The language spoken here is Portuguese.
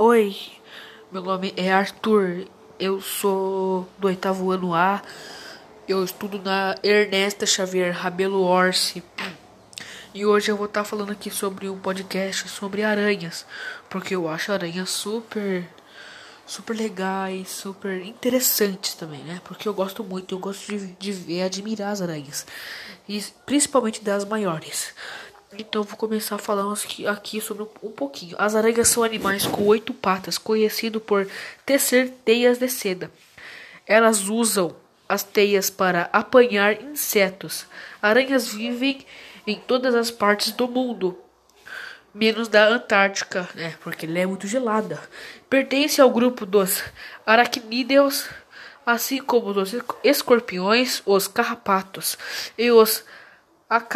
Oi, meu nome é Arthur, eu sou do oitavo ano A, eu estudo na Ernesta Xavier Rabelo Orsi. E hoje eu vou estar falando aqui sobre um podcast sobre aranhas, porque eu acho aranhas super super legais, super interessantes também, né? Porque eu gosto muito, eu gosto de, de ver admirar as aranhas, e principalmente das maiores. Então vou começar falando aqui sobre um pouquinho. As aranhas são animais com oito patas, conhecido por tecer teias de seda. Elas usam as teias para apanhar insetos. Aranhas vivem em todas as partes do mundo, menos da Antártica, né? Porque ela é muito gelada. Pertence ao grupo dos aracnídeos, assim como os escorpiões, os carrapatos e os